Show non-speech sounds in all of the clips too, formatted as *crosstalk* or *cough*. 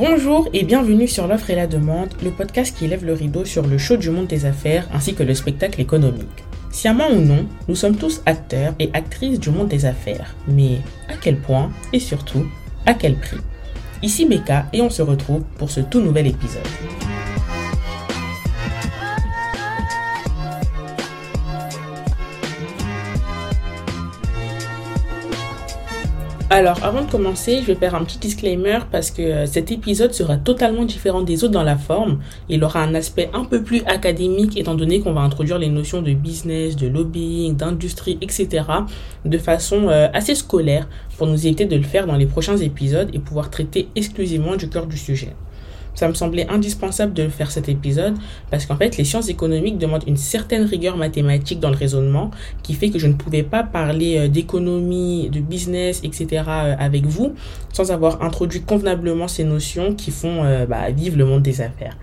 Bonjour et bienvenue sur l'offre et la demande, le podcast qui lève le rideau sur le show du monde des affaires ainsi que le spectacle économique. Sciemment ou non, nous sommes tous acteurs et actrices du monde des affaires. Mais à quel point et surtout, à quel prix? Ici Becca et on se retrouve pour ce tout nouvel épisode. Alors, avant de commencer, je vais faire un petit disclaimer parce que euh, cet épisode sera totalement différent des autres dans la forme. Il aura un aspect un peu plus académique étant donné qu'on va introduire les notions de business, de lobbying, d'industrie, etc. de façon euh, assez scolaire pour nous éviter de le faire dans les prochains épisodes et pouvoir traiter exclusivement du cœur du sujet ça me semblait indispensable de faire cet épisode parce qu'en fait, les sciences économiques demandent une certaine rigueur mathématique dans le raisonnement qui fait que je ne pouvais pas parler euh, d'économie, de business, etc. Euh, avec vous sans avoir introduit convenablement ces notions qui font euh, bah, vivre le monde des affaires.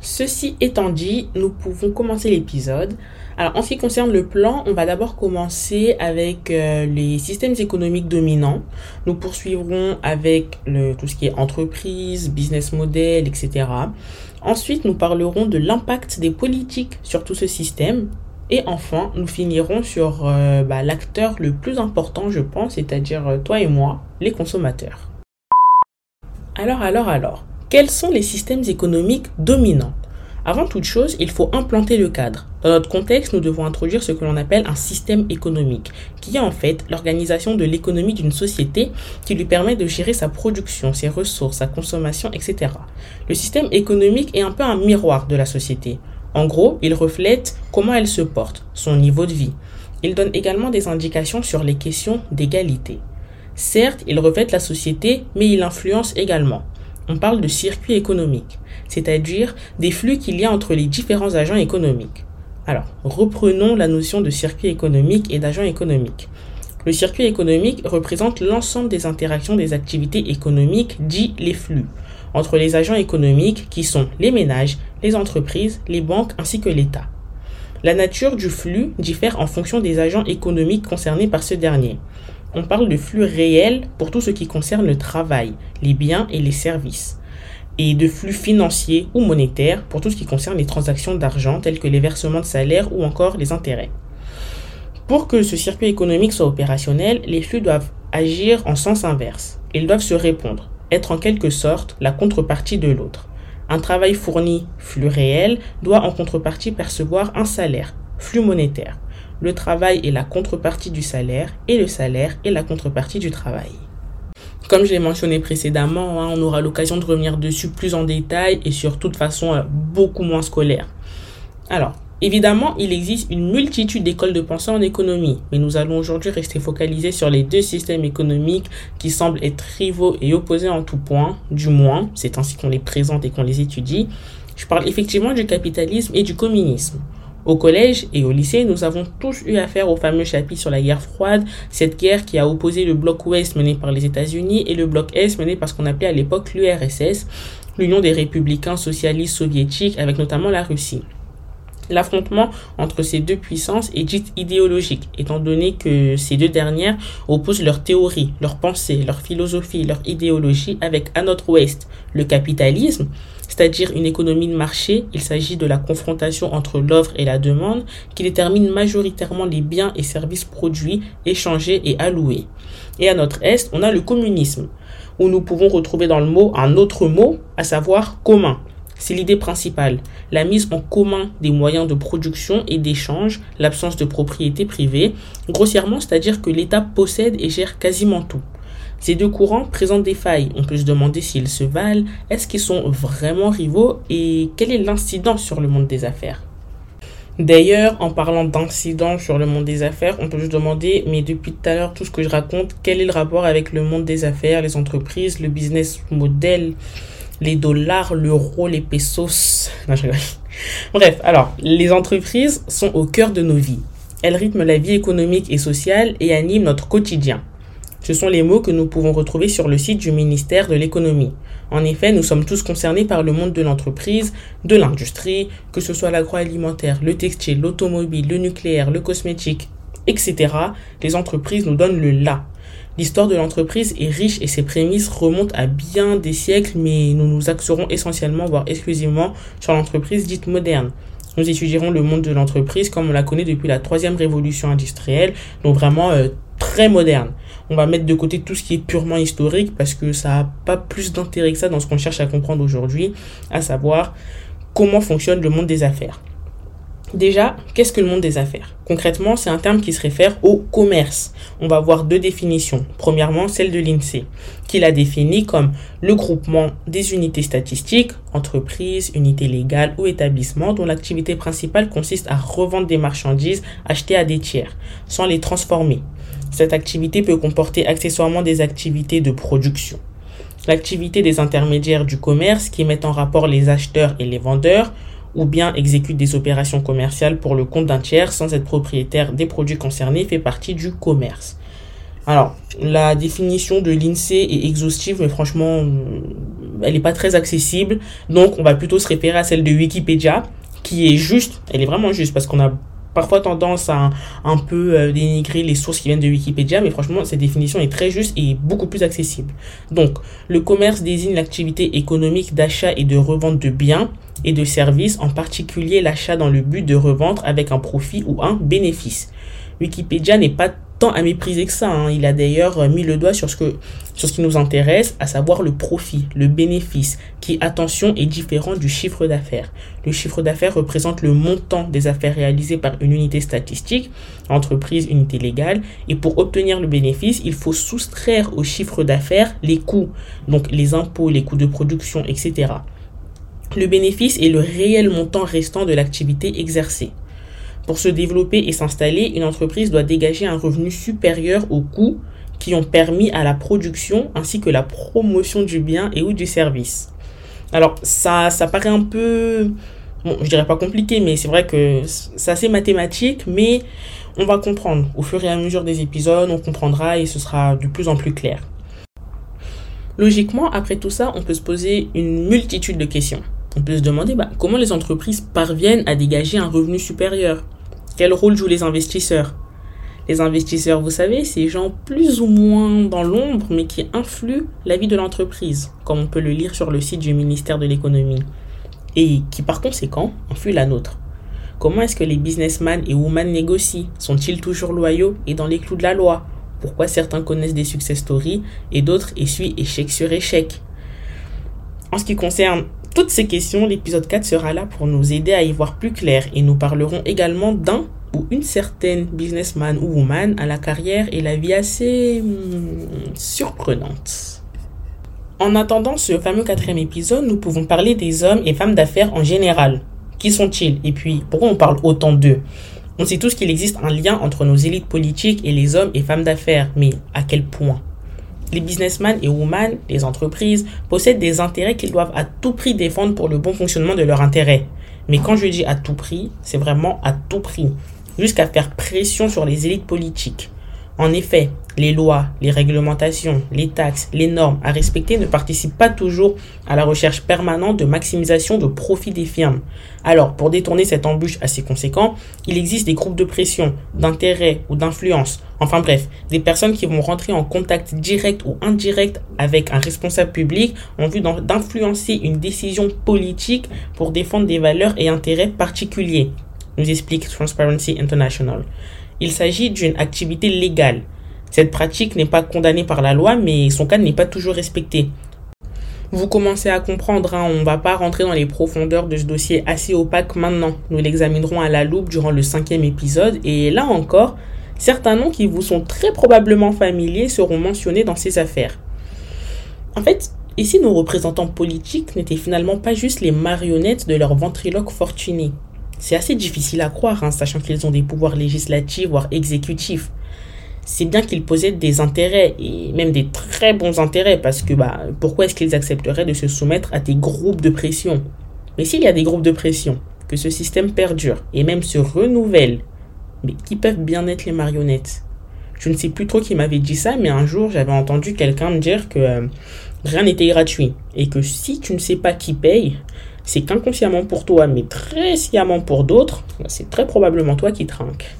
Ceci étant dit, nous pouvons commencer l'épisode. Alors, en ce qui concerne le plan, on va d'abord commencer avec euh, les systèmes économiques dominants. Nous poursuivrons avec tout ce qui est entreprise, business model, etc. Ensuite, nous parlerons de l'impact des politiques sur tout ce système. Et enfin, nous finirons sur euh, bah, l'acteur le plus important, je pense, c'est-à-dire euh, toi et moi, les consommateurs. Alors, alors, alors. Quels sont les systèmes économiques dominants? Avant toute chose, il faut implanter le cadre. Dans notre contexte, nous devons introduire ce que l'on appelle un système économique, qui est en fait l'organisation de l'économie d'une société qui lui permet de gérer sa production, ses ressources, sa consommation, etc. Le système économique est un peu un miroir de la société. En gros, il reflète comment elle se porte, son niveau de vie. Il donne également des indications sur les questions d'égalité. Certes, il reflète la société, mais il influence également on parle de circuit économique, c'est-à-dire des flux qu'il y a entre les différents agents économiques. Alors, reprenons la notion de circuit économique et d'agent économique. Le circuit économique représente l'ensemble des interactions des activités économiques, dit les flux, entre les agents économiques qui sont les ménages, les entreprises, les banques ainsi que l'État. La nature du flux diffère en fonction des agents économiques concernés par ce dernier on parle de flux réels pour tout ce qui concerne le travail, les biens et les services, et de flux financiers ou monétaires pour tout ce qui concerne les transactions d'argent telles que les versements de salaire ou encore les intérêts. Pour que ce circuit économique soit opérationnel, les flux doivent agir en sens inverse. Ils doivent se répondre, être en quelque sorte la contrepartie de l'autre. Un travail fourni, flux réel, doit en contrepartie percevoir un salaire, flux monétaire. Le travail est la contrepartie du salaire et le salaire est la contrepartie du travail. Comme je l'ai mentionné précédemment, hein, on aura l'occasion de revenir dessus plus en détail et sur toute façon euh, beaucoup moins scolaire. Alors, évidemment, il existe une multitude d'écoles de pensée en économie, mais nous allons aujourd'hui rester focalisés sur les deux systèmes économiques qui semblent être rivaux et opposés en tout point, du moins, c'est ainsi qu'on les présente et qu'on les étudie. Je parle effectivement du capitalisme et du communisme. Au collège et au lycée, nous avons tous eu affaire au fameux chapitre sur la guerre froide, cette guerre qui a opposé le bloc ouest mené par les États-Unis et le bloc est mené par ce qu'on appelait à l'époque l'URSS, l'Union des républicains socialistes soviétiques, avec notamment la Russie. L'affrontement entre ces deux puissances est dit idéologique, étant donné que ces deux dernières opposent leurs théories, leurs pensées, leur philosophie, leur idéologie avec à notre ouest le capitalisme, c'est-à-dire une économie de marché. Il s'agit de la confrontation entre l'offre et la demande qui détermine majoritairement les biens et services produits, échangés et alloués. Et à notre est, on a le communisme, où nous pouvons retrouver dans le mot un autre mot, à savoir commun. C'est l'idée principale, la mise en commun des moyens de production et d'échange, l'absence de propriété privée, grossièrement, c'est-à-dire que l'État possède et gère quasiment tout. Ces deux courants présentent des failles. On peut se demander s'ils se valent, est-ce qu'ils sont vraiment rivaux et quelle est l'incidence sur le monde des affaires? D'ailleurs, en parlant d'incidence sur le monde des affaires, on peut se demander, mais depuis tout à l'heure, tout ce que je raconte, quel est le rapport avec le monde des affaires, les entreprises, le business model, les dollars, l'euro, les pesos Non, je Bref, alors, les entreprises sont au cœur de nos vies. Elles rythment la vie économique et sociale et animent notre quotidien. Ce sont les mots que nous pouvons retrouver sur le site du ministère de l'économie. En effet, nous sommes tous concernés par le monde de l'entreprise, de l'industrie, que ce soit l'agroalimentaire, le textile, l'automobile, le nucléaire, le cosmétique, etc. Les entreprises nous donnent le là. L'histoire de l'entreprise est riche et ses prémices remontent à bien des siècles, mais nous nous axerons essentiellement, voire exclusivement, sur l'entreprise dite moderne. Nous étudierons le monde de l'entreprise comme on la connaît depuis la troisième révolution industrielle, donc vraiment euh, très moderne. On va mettre de côté tout ce qui est purement historique parce que ça n'a pas plus d'intérêt que ça dans ce qu'on cherche à comprendre aujourd'hui, à savoir comment fonctionne le monde des affaires. Déjà, qu'est-ce que le monde des affaires? Concrètement, c'est un terme qui se réfère au commerce. On va voir deux définitions. Premièrement, celle de l'INSEE, qui la définit comme le groupement des unités statistiques, entreprises, unités légales ou établissements dont l'activité principale consiste à revendre des marchandises achetées à des tiers, sans les transformer. Cette activité peut comporter accessoirement des activités de production. L'activité des intermédiaires du commerce qui mettent en rapport les acheteurs et les vendeurs, ou bien exécute des opérations commerciales pour le compte d'un tiers sans être propriétaire des produits concernés fait partie du commerce. Alors, la définition de l'INSEE est exhaustive, mais franchement, euh, elle n'est pas très accessible. Donc, on va plutôt se référer à celle de Wikipédia, qui est juste, elle est vraiment juste, parce qu'on a parfois tendance à un peu euh, dénigrer les sources qui viennent de Wikipédia, mais franchement, cette définition est très juste et beaucoup plus accessible. Donc, le commerce désigne l'activité économique d'achat et de revente de biens et de services, en particulier l'achat dans le but de revendre avec un profit ou un bénéfice. Wikipédia n'est pas tant à mépriser que ça. Hein. Il a d'ailleurs euh, mis le doigt sur ce, que, sur ce qui nous intéresse, à savoir le profit, le bénéfice, qui, attention, est différent du chiffre d'affaires. Le chiffre d'affaires représente le montant des affaires réalisées par une unité statistique, entreprise, unité légale, et pour obtenir le bénéfice, il faut soustraire au chiffre d'affaires les coûts, donc les impôts, les coûts de production, etc. Le bénéfice est le réel montant restant de l'activité exercée. Pour se développer et s'installer, une entreprise doit dégager un revenu supérieur aux coûts qui ont permis à la production ainsi que la promotion du bien et ou du service. Alors ça, ça paraît un peu, bon, je dirais pas compliqué, mais c'est vrai que c'est assez mathématique, mais on va comprendre. Au fur et à mesure des épisodes, on comprendra et ce sera de plus en plus clair. Logiquement, après tout ça, on peut se poser une multitude de questions. On peut se demander bah, comment les entreprises parviennent à dégager un revenu supérieur? Quel rôle jouent les investisseurs? Les investisseurs, vous savez, ces gens plus ou moins dans l'ombre, mais qui influent la vie de l'entreprise, comme on peut le lire sur le site du ministère de l'économie, et qui par conséquent influent la nôtre. Comment est-ce que les businessmen et women négocient? Sont-ils toujours loyaux et dans les clous de la loi? Pourquoi certains connaissent des success stories et d'autres essuient échec sur échec? En ce qui concerne toutes ces questions, l'épisode 4 sera là pour nous aider à y voir plus clair et nous parlerons également d'un ou une certaine businessman ou woman à la carrière et la vie assez hmm, surprenante. En attendant ce fameux quatrième épisode, nous pouvons parler des hommes et femmes d'affaires en général. Qui sont-ils? Et puis, pourquoi on parle autant d'eux? On sait tous qu'il existe un lien entre nos élites politiques et les hommes et femmes d'affaires, mais à quel point? Les businessmen et women, les entreprises, possèdent des intérêts qu'ils doivent à tout prix défendre pour le bon fonctionnement de leur intérêt. Mais quand je dis à tout prix, c'est vraiment à tout prix, jusqu'à faire pression sur les élites politiques. En effet, les lois, les réglementations, les taxes, les normes à respecter ne participent pas toujours à la recherche permanente de maximisation de profit des firmes. Alors, pour détourner cette embûche assez conséquent, il existe des groupes de pression, d'intérêt ou d'influence, enfin bref, des personnes qui vont rentrer en contact direct ou indirect avec un responsable public en vue d'influencer une décision politique pour défendre des valeurs et intérêts particuliers, nous explique Transparency International. Il s'agit d'une activité légale. Cette pratique n'est pas condamnée par la loi, mais son cas n'est pas toujours respecté. Vous commencez à comprendre, hein, on ne va pas rentrer dans les profondeurs de ce dossier assez opaque maintenant. Nous l'examinerons à la loupe durant le cinquième épisode, et là encore, certains noms qui vous sont très probablement familiers seront mentionnés dans ces affaires. En fait, ici, nos représentants politiques n'étaient finalement pas juste les marionnettes de leur ventriloque fortuné. C'est assez difficile à croire, hein, sachant qu'ils ont des pouvoirs législatifs, voire exécutifs. C'est bien qu'ils possèdent des intérêts, et même des très bons intérêts, parce que bah, pourquoi est-ce qu'ils accepteraient de se soumettre à des groupes de pression? Mais s'il y a des groupes de pression, que ce système perdure, et même se renouvelle, mais qui peuvent bien être les marionnettes? Je ne sais plus trop qui m'avait dit ça, mais un jour j'avais entendu quelqu'un me dire que euh, rien n'était gratuit, et que si tu ne sais pas qui paye, c'est qu'inconsciemment pour toi, mais très sciemment pour d'autres, c'est très probablement toi qui trinques.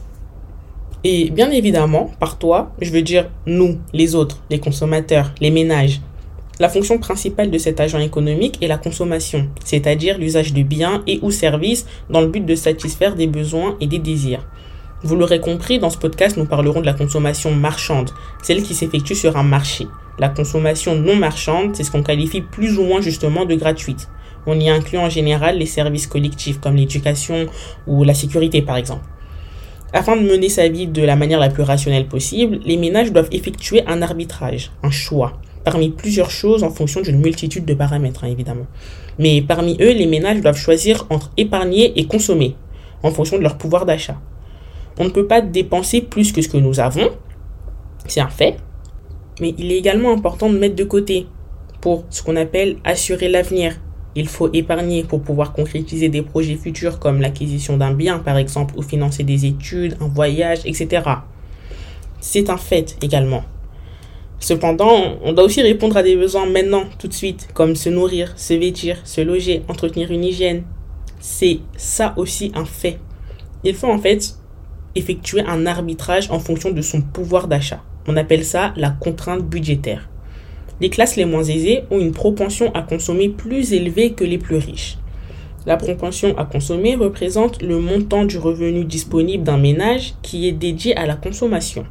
Et bien évidemment, par toi, je veux dire nous, les autres, les consommateurs, les ménages. La fonction principale de cet agent économique est la consommation, c'est-à-dire l'usage de biens et ou services dans le but de satisfaire des besoins et des désirs. Vous l'aurez compris, dans ce podcast, nous parlerons de la consommation marchande, celle qui s'effectue sur un marché. La consommation non marchande, c'est ce qu'on qualifie plus ou moins justement de gratuite. On y inclut en général les services collectifs comme l'éducation ou la sécurité par exemple. Afin de mener sa vie de la manière la plus rationnelle possible, les ménages doivent effectuer un arbitrage, un choix, parmi plusieurs choses en fonction d'une multitude de paramètres, hein, évidemment. Mais parmi eux, les ménages doivent choisir entre épargner et consommer, en fonction de leur pouvoir d'achat. On ne peut pas dépenser plus que ce que nous avons, c'est un fait, mais il est également important de mettre de côté pour ce qu'on appelle assurer l'avenir, il faut épargner pour pouvoir concrétiser des projets futurs comme l'acquisition d'un bien par exemple ou financer des études, un voyage, etc. C'est un fait également. Cependant, on doit aussi répondre à des besoins maintenant, tout de suite, comme se nourrir, se vêtir, se loger, entretenir une hygiène. C'est ça aussi un fait. Il faut en fait effectuer un arbitrage en fonction de son pouvoir d'achat. On appelle ça la contrainte budgétaire les classes les moins aisées ont une propension à consommer plus élevée que les plus riches. La propension à consommer représente le montant du revenu disponible d'un ménage qui est dédié à la consommation.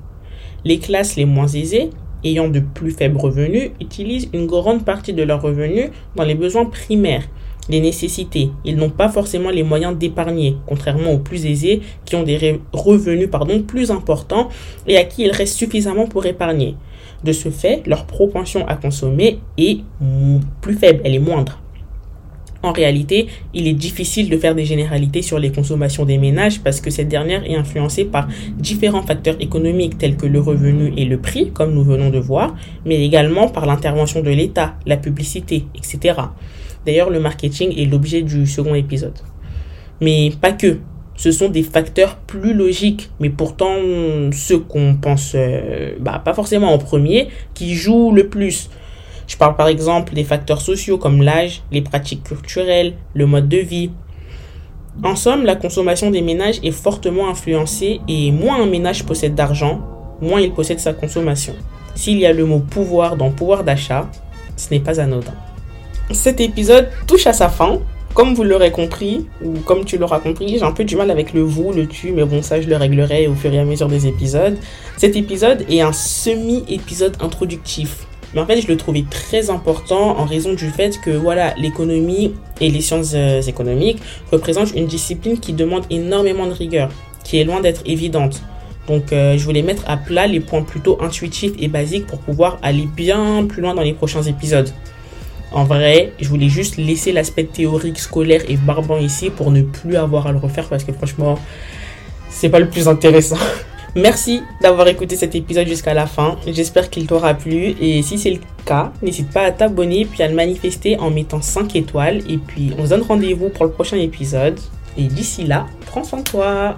Les classes les moins aisées, ayant de plus faibles revenus, utilisent une grande partie de leurs revenus dans les besoins primaires, les nécessités. Ils n'ont pas forcément les moyens d'épargner, contrairement aux plus aisés qui ont des revenus pardon, plus importants et à qui il reste suffisamment pour épargner. De ce fait, leur propension à consommer est plus faible, elle est moindre. En réalité, il est difficile de faire des généralités sur les consommations des ménages parce que cette dernière est influencée par différents facteurs économiques tels que le revenu et le prix, comme nous venons de voir, mais également par l'intervention de l'État, la publicité, etc. D'ailleurs, le marketing est l'objet du second épisode. Mais pas que ce sont des facteurs plus logiques, mais pourtant ceux qu'on pense euh, bah, pas forcément en premier, qui jouent le plus. Je parle par exemple des facteurs sociaux comme l'âge, les pratiques culturelles, le mode de vie. En somme, la consommation des ménages est fortement influencée et moins un ménage possède d'argent, moins il possède sa consommation. S'il y a le mot pouvoir dans pouvoir d'achat, ce n'est pas anodin. Cet épisode touche à sa fin. Comme vous l'aurez compris, ou comme tu l'auras compris, j'ai un peu du mal avec le vous, le tu, mais bon, ça je le réglerai au fur et à mesure des épisodes. Cet épisode est un semi-épisode introductif. Mais en fait, je le trouvais très important en raison du fait que voilà, l'économie et les sciences euh, économiques représentent une discipline qui demande énormément de rigueur, qui est loin d'être évidente. Donc, euh, je voulais mettre à plat les points plutôt intuitifs et basiques pour pouvoir aller bien plus loin dans les prochains épisodes. En vrai, je voulais juste laisser l'aspect théorique, scolaire et barbant ici pour ne plus avoir à le refaire parce que franchement, c'est pas le plus intéressant. *laughs* Merci d'avoir écouté cet épisode jusqu'à la fin. J'espère qu'il t'aura plu et si c'est le cas, n'hésite pas à t'abonner puis à le manifester en mettant 5 étoiles et puis on se donne rendez-vous pour le prochain épisode. Et d'ici là, prends soin de toi.